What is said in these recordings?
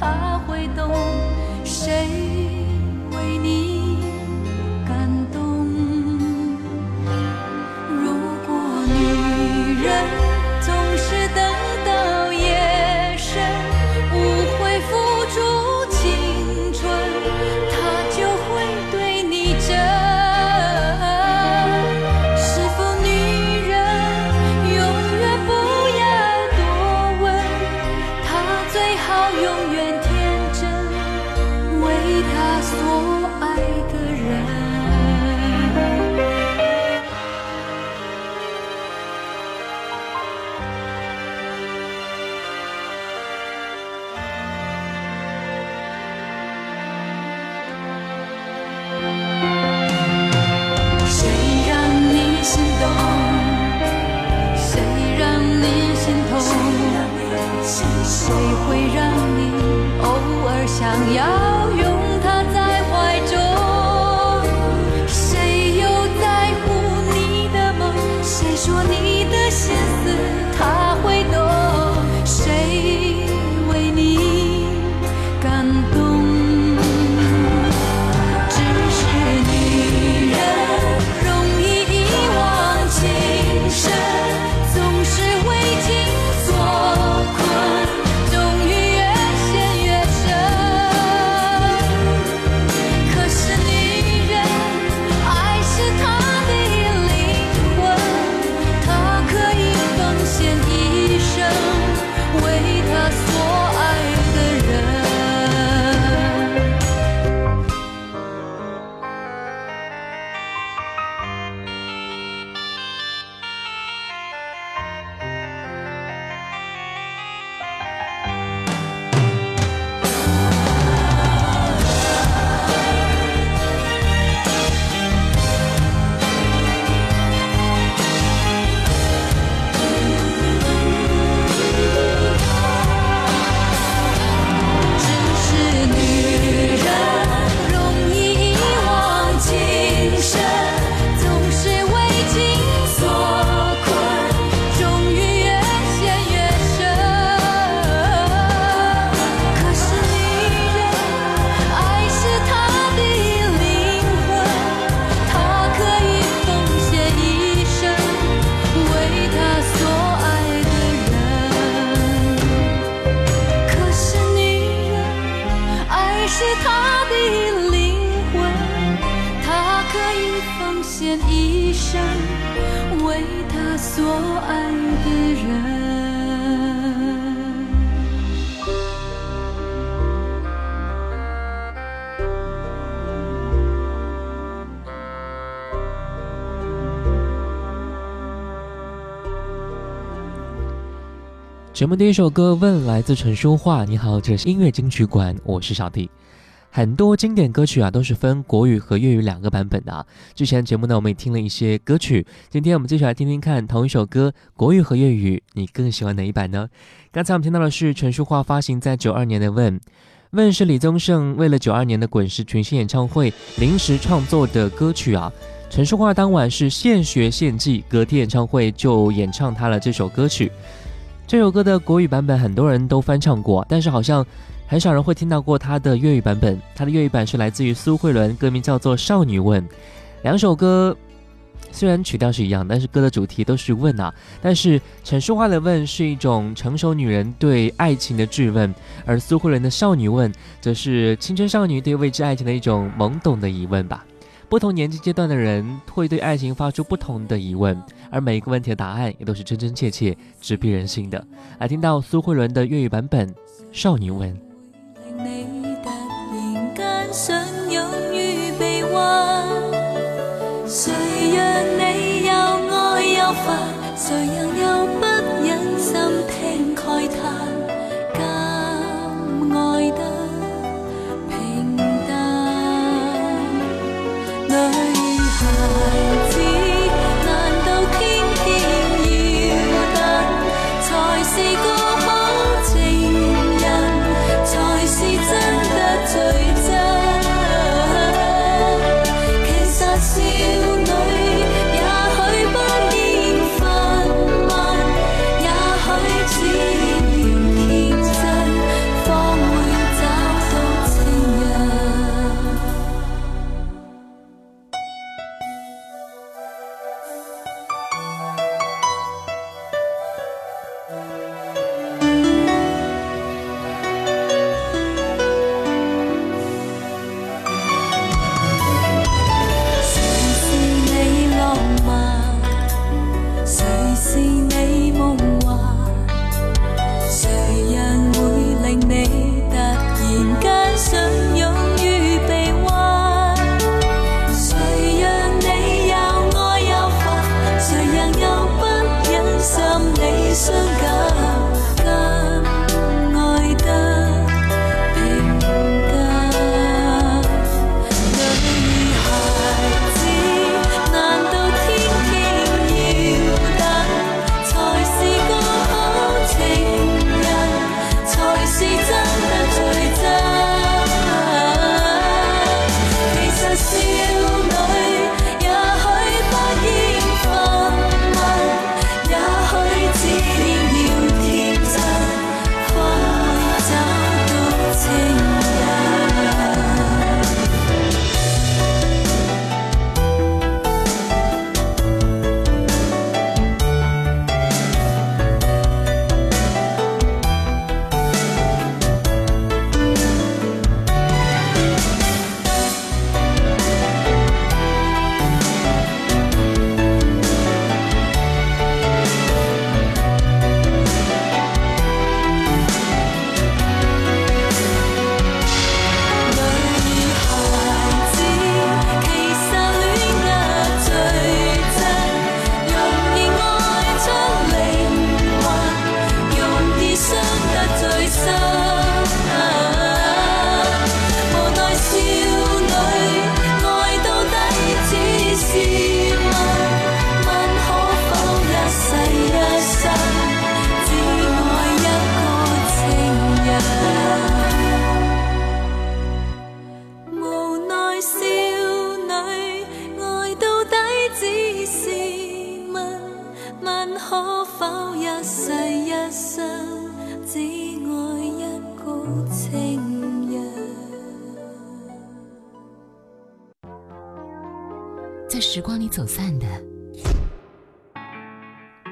他会懂谁？节目第一首歌《问》来自陈淑桦。你好，这里是音乐金曲馆，我是小弟。很多经典歌曲啊都是分国语和粤语两个版本的啊。之前节目呢我们也听了一些歌曲，今天我们继续来听听看同一首歌国语和粤语，你更喜欢哪一版呢？刚才我们听到的是陈淑桦发行在九二年的《问》，《问》是李宗盛为了九二年的滚石群星演唱会临时创作的歌曲啊。陈淑桦当晚是现学现技，隔天演唱会就演唱他了这首歌曲。这首歌的国语版本很多人都翻唱过，但是好像很少人会听到过它的粤语版本。它的粤语版是来自于苏慧伦，歌名叫做《少女问》。两首歌虽然曲调是一样，但是歌的主题都是问啊。但是陈熟化的问是一种成熟女人对爱情的质问，而苏慧伦的《少女问》则是青春少女对未知爱情的一种懵懂的疑问吧。不同年纪阶段的人会对爱情发出不同的疑问。而每一个问题的答案也都是真真切切、直逼人性的。来听到苏慧伦的粤语版本《少女文》。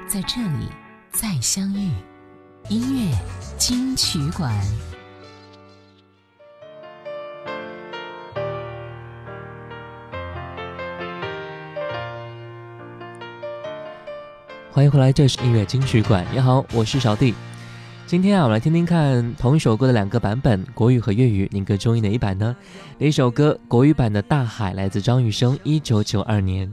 在这里再相遇，音乐金曲馆。欢迎回来，这是音乐金曲馆。你好，我是小弟。今天啊，我们来听听看同一首歌的两个版本，国语和粤语，您更中意哪一版呢？哪一首歌？国语版的《大海》来自张雨生，一九九二年。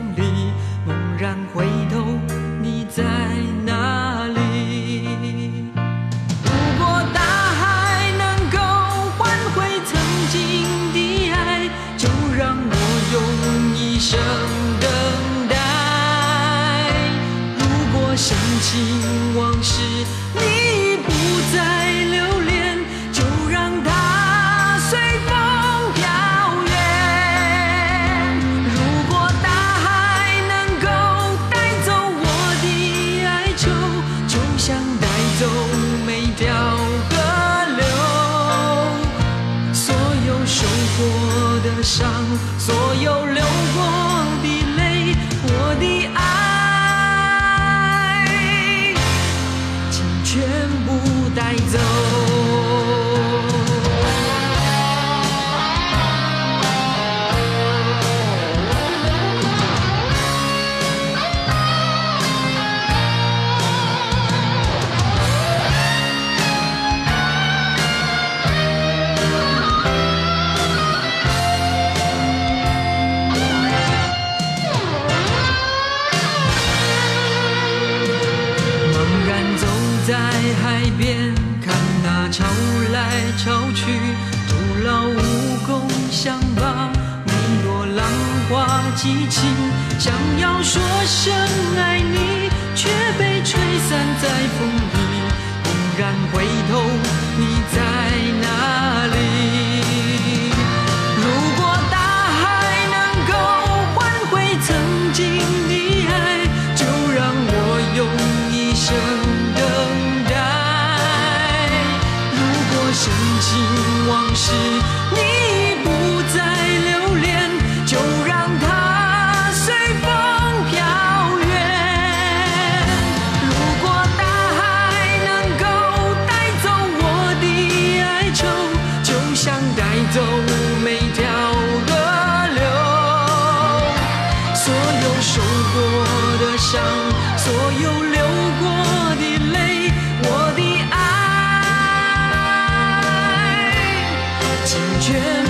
潮来潮去，徒劳无功，想把每朵浪花记清，想要说声爱你，却被吹散在风里。猛然回头。你已不再留恋，就让它随风飘远。如果大海能够带走我的哀愁，就像带走每条河流，所有受过的伤，所有流。change.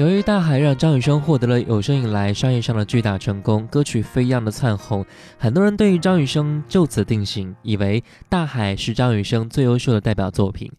由于《大海》让张雨生获得了有生以来商业上的巨大成功，歌曲《飞一样的窜红，很多人对于张雨生就此定型，以为《大海》是张雨生最优秀的代表作品，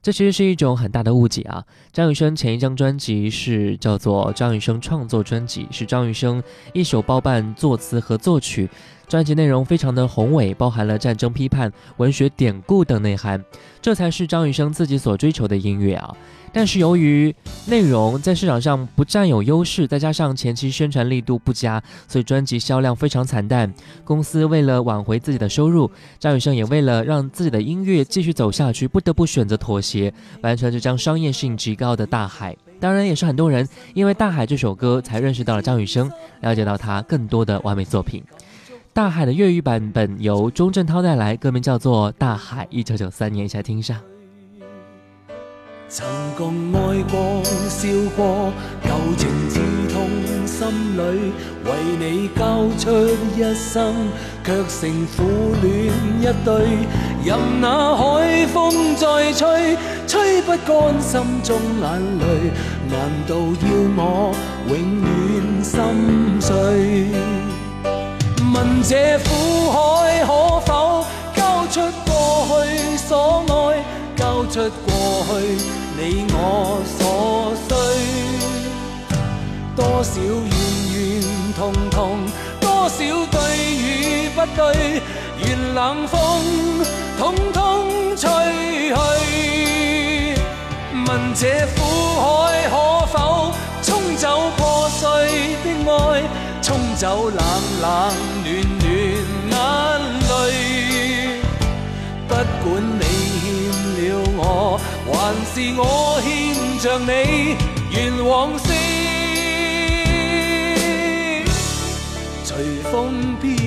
这其实是一种很大的误解啊！张雨生前一张专辑是叫做《张雨生创作专辑》，是张雨生一手包办作词和作曲。专辑内容非常的宏伟，包含了战争批判、文学典故等内涵，这才是张雨生自己所追求的音乐啊！但是由于内容在市场上不占有优势，再加上前期宣传力度不佳，所以专辑销量非常惨淡。公司为了挽回自己的收入，张雨生也为了让自己的音乐继续走下去，不得不选择妥协，完全这将商业性极高的《大海》。当然，也是很多人因为《大海》这首歌才认识到了张雨生，了解到他更多的完美作品。大海的粤语版本由钟镇涛带来，歌名叫做《大海》。一九九三年，一下听上。曾共爱过，笑过，旧情刺痛心里，为你交出一生，却成苦恋一对。任那海风再吹，吹不干心中眼泪，难道要我永远心碎？问这苦海可否交出过去所爱，交出过去你我所需。多少怨怨痛痛，多少对与不对，愿冷风统统吹去。问这苦海可否冲走破碎的爱？冲走冷冷暖暖眼泪，不管你欠了我，还是我欠着你，愿往昔随风飘。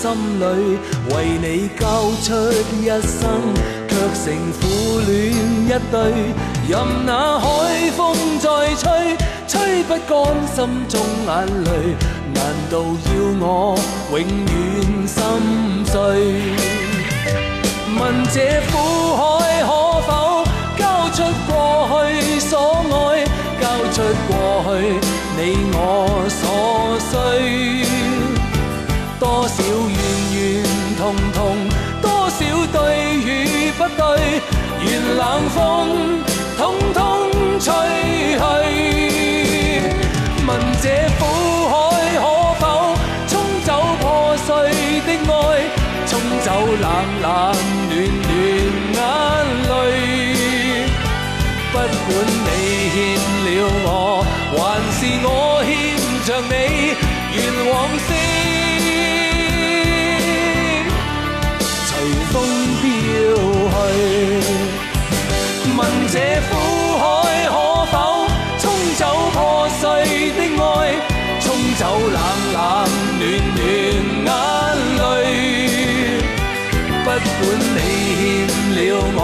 心里为你交出一生，却成苦恋一对。任那海风再吹，吹不干心中眼泪。难道要我永远心碎？问这苦海可否交出过去所爱，交出过去你我所需。风。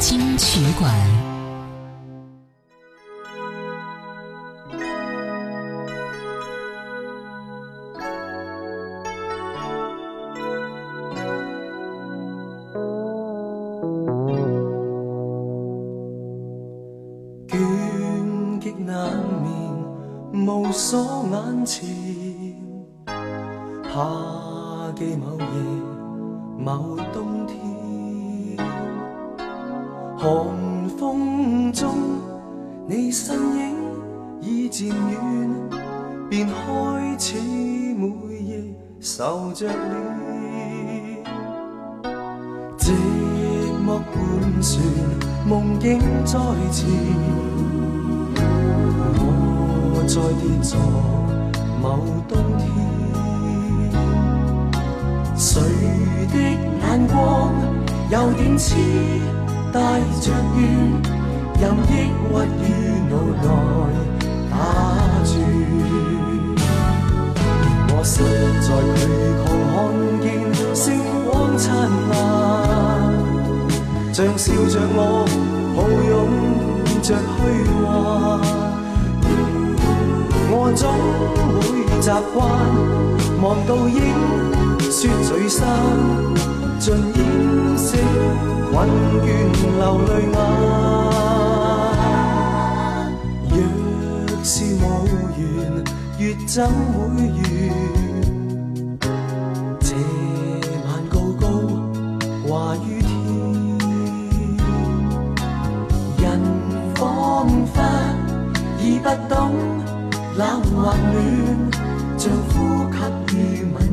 金曲馆。谁的眼光有点痴，带着怨，任抑郁于脑内打转。我身在巨浪，看见星光灿烂，像笑着我，抱拥着虚幻。我总会习惯，望到影，说聚散，尽掩饰困倦流泪眼。若是无缘，月怎会圆？这晚高高挂于天，人仿佛已不懂。冷或暖，像呼吸与吻。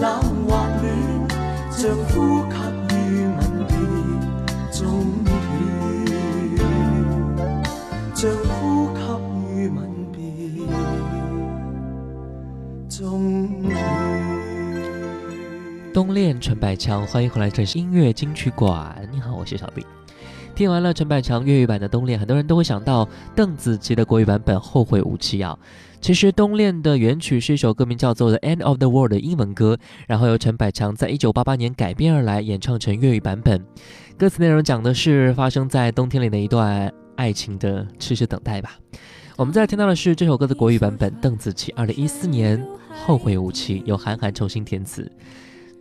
冷呼呼吸吸终终《冬恋》陈百强，欢迎回来，这是音乐金曲馆。你好，我是小 B。听完了陈百强粤语版的《冬恋》，很多人都会想到邓紫棋的国语版本《后会无期》。啊。其实《冬恋》的原曲是一首歌名叫做《The End of the World》的英文歌，然后由陈百强在一九八八年改编而来，演唱成粤语版本。歌词内容讲的是发生在冬天里的一段爱情的痴痴等待吧。我们在听到的是这首歌的国语版本《邓紫棋二零一四年后会无期》，由韩寒重新填词。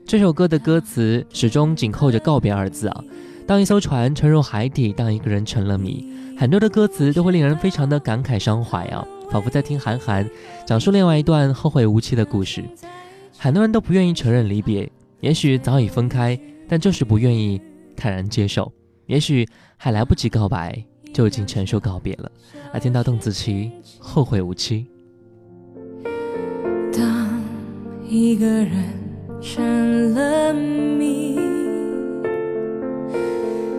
这首歌的歌词始终紧扣着“告别”二字啊。当一艘船沉入海底，当一个人成了谜，很多的歌词都会令人非常的感慨伤怀啊，仿佛在听韩寒讲述另外一段后会无期的故事。很多人都不愿意承认离别，也许早已分开，但就是不愿意坦然接受。也许还来不及告白，就已经承受告别了。而听到邓紫棋《后会无期》，当一个人成了谜。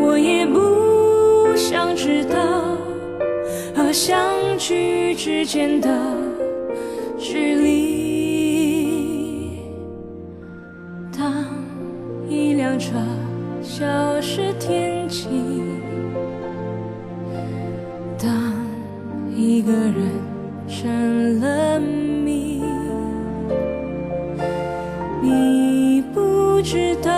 我也不想知道，和相聚之间的距离。当一辆车消失天际，当一个人成了谜，你不知道。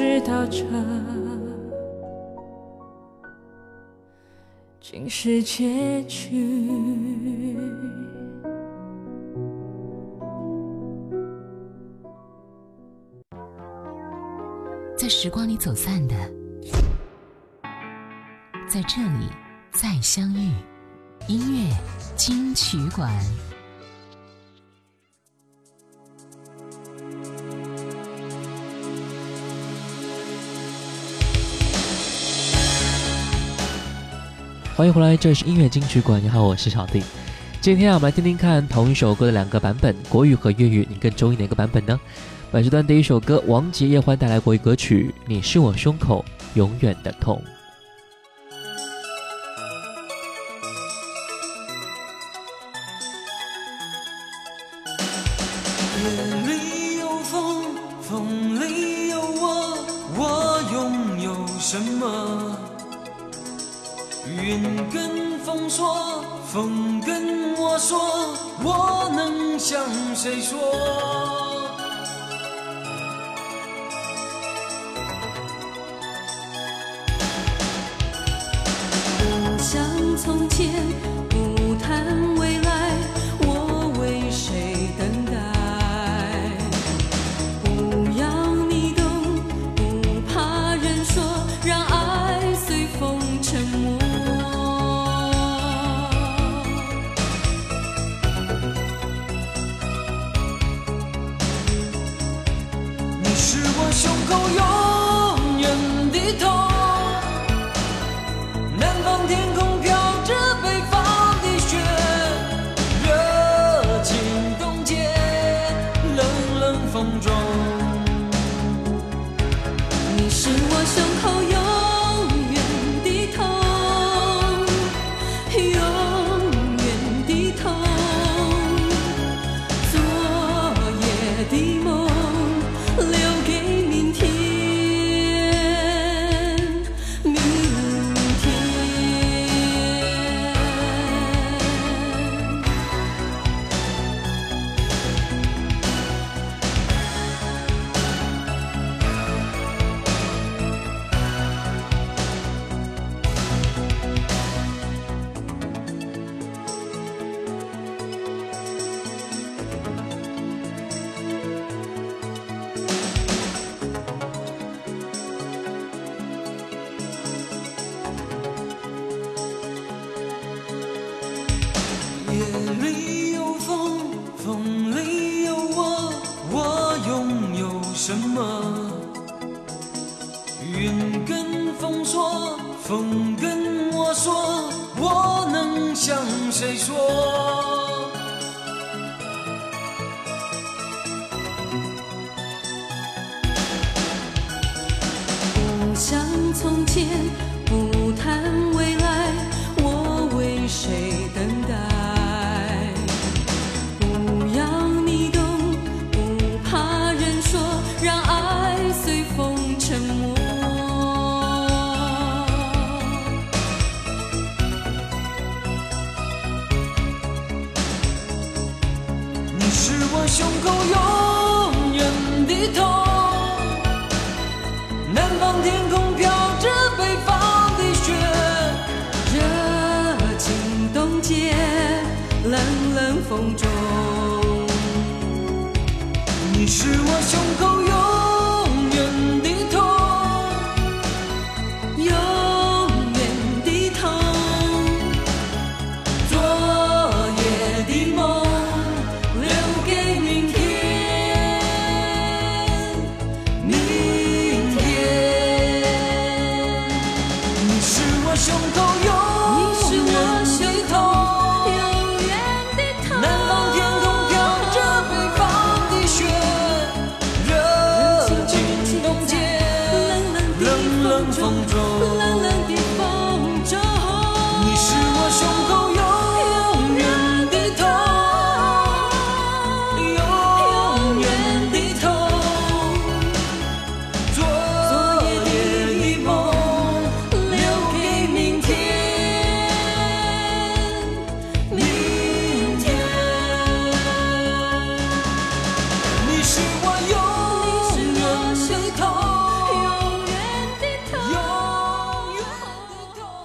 这竟是结局。在时光里走散的，在这里再相遇。音乐金曲馆。欢迎回来，这是音乐金曲馆。你好，我是小弟。今天啊，我们来听听看同一首歌的两个版本，国语和粤语。你更中意哪个版本呢？本时段第一首歌，王杰叶欢带来国语歌曲《你是我胸口永远的痛》。你是我心中。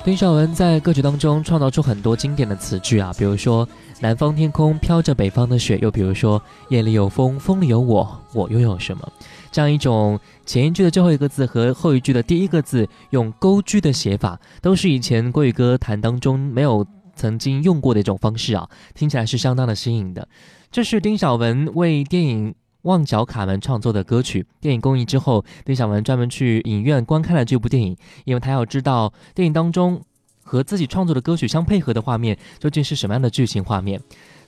丁少文在歌曲当中创造出很多经典的词句啊，比如说南方天空飘着北方的雪，又比如说夜里有风，风里有我，我拥有什么？这样一种前一句的最后一个字和后一句的第一个字用勾句的写法，都是以前国语歌坛当中没有曾经用过的一种方式啊，听起来是相当的新颖的。这是丁小文为电影。旺角卡门创作的歌曲《电影公映之后，丁小文专门去影院观看了这部电影，因为他要知道电影当中和自己创作的歌曲相配合的画面究竟是什么样的剧情画面。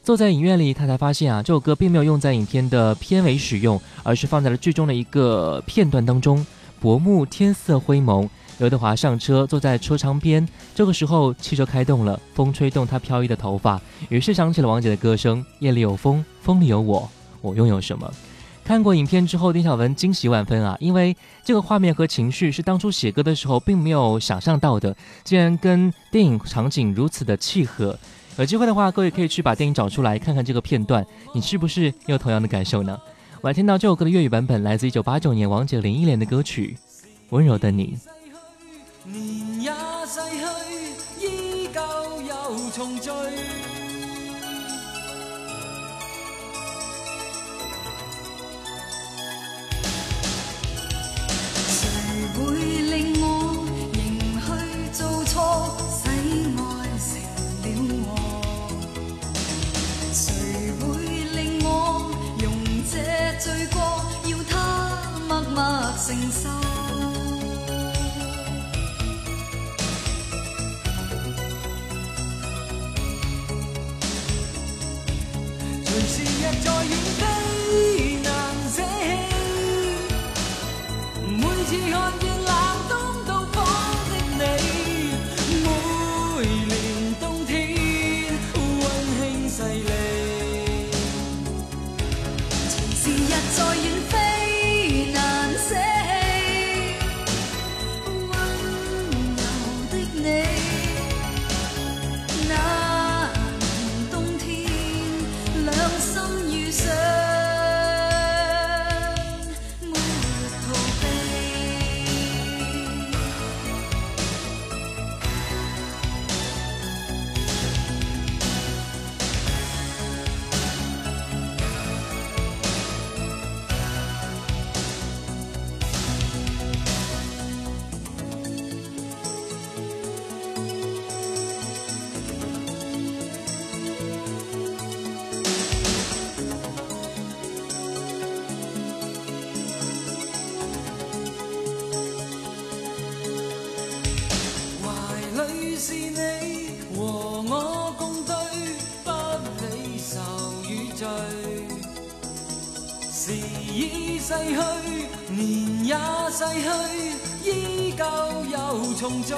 坐在影院里，他才发现啊，这首歌并没有用在影片的片尾使用，而是放在了剧中的一个片段当中。薄暮，天色灰蒙，刘德华上车，坐在车窗边。这个时候，汽车开动了，风吹动他飘逸的头发，于是想起了王杰的歌声：夜里有风，风里有我。我拥有什么？看过影片之后，丁晓文惊喜万分啊！因为这个画面和情绪是当初写歌的时候并没有想象到的，竟然跟电影场景如此的契合。有机会的话，各位可以去把电影找出来看看这个片段，你是不是也有同样的感受呢？我还听到这首歌的粤语版本，来自1989年王杰林忆莲的歌曲《温柔的你》。时已逝去，年也逝去，依旧又重聚。